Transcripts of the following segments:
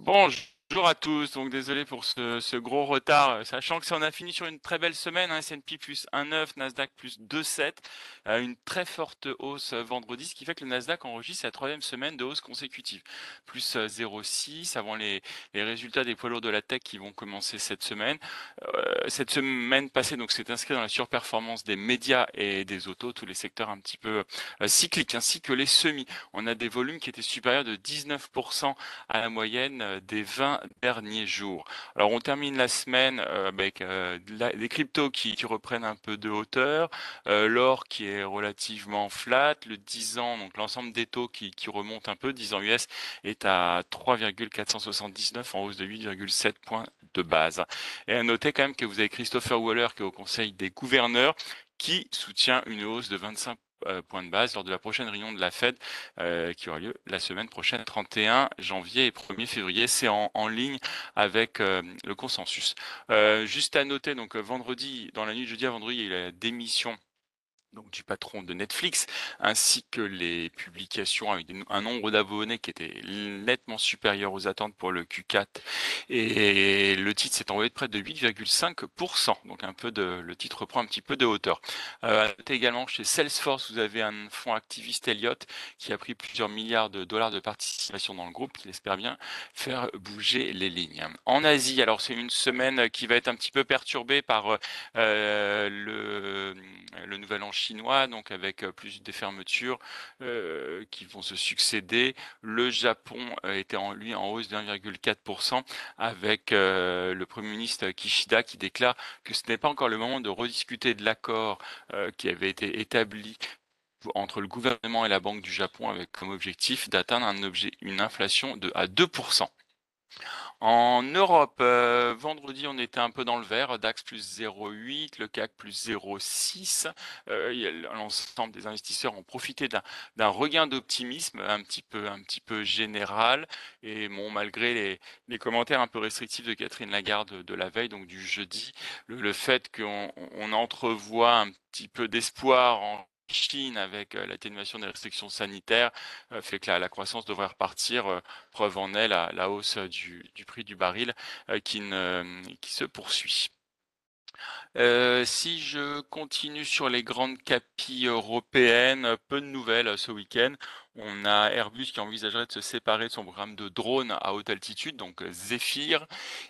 Bonjour. Bonjour à tous, donc désolé pour ce, gros retard, euh, sachant que ça on a fini sur une très belle semaine, hein, S&P plus 1,9, Nasdaq plus 2,7, euh, une très forte hausse euh, vendredi, ce qui fait que le Nasdaq enregistre sa troisième semaine de hausse consécutive, plus 0,6 avant les, résultats des poids lourds de la tech qui vont commencer cette semaine. cette semaine passée, donc c'est inscrit dans la surperformance des médias et des autos, tous les secteurs un petit peu cycliques, ainsi que les semis. On a des volumes qui étaient supérieurs de 19% à la moyenne des 20 derniers jours. Alors on termine la semaine euh, avec euh, des cryptos qui, reprennent un peu de hauteur, euh, l'or qui est relativement flat, le 10 ans, donc l'ensemble des taux qui, qui remonte un peu, 10 ans US est à 3,479 en hausse de 8,7 points de base. Et à noter quand même que vous avez Christopher Waller qui est au Conseil des gouverneurs qui soutient une hausse de 25 euh, point de base lors de la prochaine réunion de la Fed euh, qui aura lieu la semaine prochaine, 31 janvier et 1er février. C'est en, ligne avec euh, le consensus. juste à noter, donc vendredi, dans la nuit de jeudi à vendredi, il y a la démission donc du patron de Netflix, ainsi que les publications avec un nombre d'abonnés qui était nettement supérieur aux attentes pour le Q4. Et le titre s'est envoyé de près de 8,5%. Donc un peu de, le titre reprend un petit peu de hauteur. Euh, également chez Salesforce, vous avez un fonds activiste Elliott qui a pris plusieurs milliards de dollars de participation dans le groupe, qui espère bien faire bouger les lignes. En Asie, alors c'est une semaine qui va être un petit peu perturbée par euh, le chinois, donc avec plus de fermetures qui vont se succéder. Le Japon était en lui en hausse de 1,4% avec le Premier ministre Kishida qui déclare que ce n'est pas encore le moment de rediscuter de l'accord qui avait été établi entre le gouvernement et la Banque du Japon avec comme objectif d'atteindre un objet, une inflation de à 2%. En Europe, euh, vendredi, on était un peu dans le vert, DAX plus 0,8, le CAC plus 0,6. Euh, l'ensemble des investisseurs ont profité d'un regain d'optimisme un petit peu général. Et malgré les, commentaires un peu restrictifs de Catherine Lagarde de la veille, donc du jeudi, le, fait qu'on on entrevoit un petit peu d'espoir en Chine avec euh, l'atténuation des restrictions sanitaires euh, fait que la, croissance devrait repartir. Euh, preuve en est la, hausse du, prix du baril qui se poursuit. si je continue sur les grandes capilles européennes, peu de nouvelles ce week-end. On a Airbus qui envisagerait de se séparer de son programme de drones à haute altitude, donc euh, Zephyr,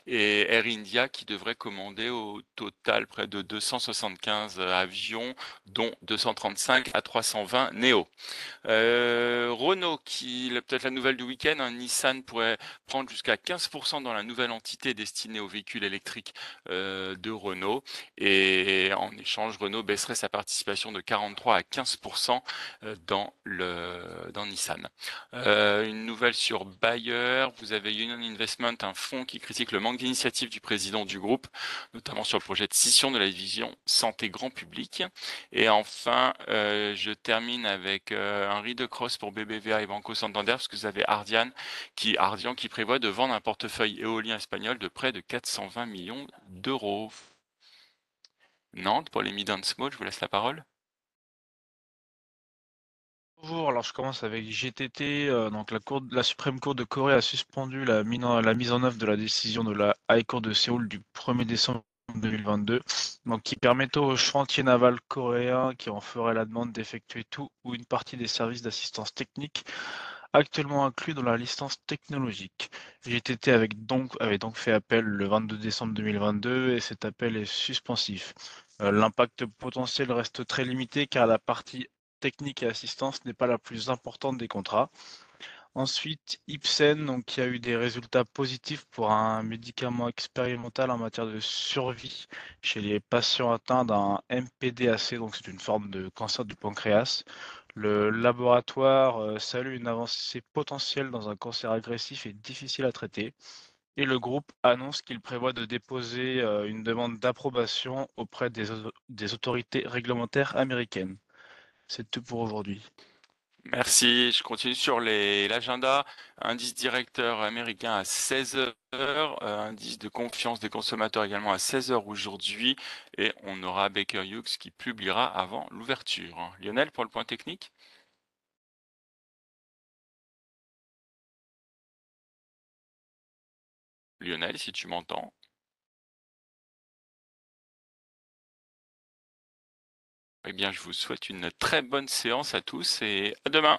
et Air India qui devrait commander au total près de 275 avions, dont 235 à 320 Neo. Euh, Renault, qui peut-être la nouvelle du week-end, hein, Nissan pourrait prendre jusqu'à 15% dans la nouvelle entité destinée aux véhicules électriques euh, de Renault, et en échange, Renault baisserait sa participation de 43 à 15% dans le Nissan. Euh, une nouvelle sur Bayer, vous avez Union Investment, un fonds qui critique le manque d'initiative du président du groupe, notamment sur le projet de scission de la division santé grand public. Et enfin, euh, je termine avec euh, un read cross pour BBVA et Banco Santander, parce que vous avez Ardian qui, Ardian qui prévoit de vendre un portefeuille éolien espagnol de près de 420 millions d'euros. Nantes, pour les mid small, je vous laisse la parole. Bonjour, alors je commence avec GTT. Euh, donc la, cour, la Suprême Cour de Corée a suspendu la, mise en œuvre de la décision de la High Court de Séoul du 1er décembre 2022, donc qui permettait aux chantiers navals coréens qui en feraient la demande d'effectuer tout ou une partie des services d'assistance technique actuellement inclus dans la licence technologique. GTT avait donc, avait donc fait appel le 22 décembre 2022 et cet appel est suspensif. Euh, l'impact potentiel reste très limité car la partie technique et assistance n'est pas la plus importante des contrats. Ensuite, Ipsen, donc, qui a eu des résultats positifs pour un médicament expérimental en matière de survie chez les patients atteints d'un MPDAC, donc c'est une forme de cancer du pancréas. Le laboratoire euh, salue une avancée potentielle dans un cancer agressif et difficile à traiter. Et le groupe annonce qu'il prévoit de déposer euh, une demande d'approbation auprès des autorités réglementaires américaines. C'est tout pour aujourd'hui. Merci. Je continue sur l'agenda. Indice directeur américain à 16 h euh, indice de confiance des consommateurs également à 16 h aujourd'hui. Et on aura Baker Hughes qui publiera avant l'ouverture. Lionel, pour le point technique Lionel, si tu m'entends. Eh bien, je vous souhaite une très bonne séance à tous et à demain.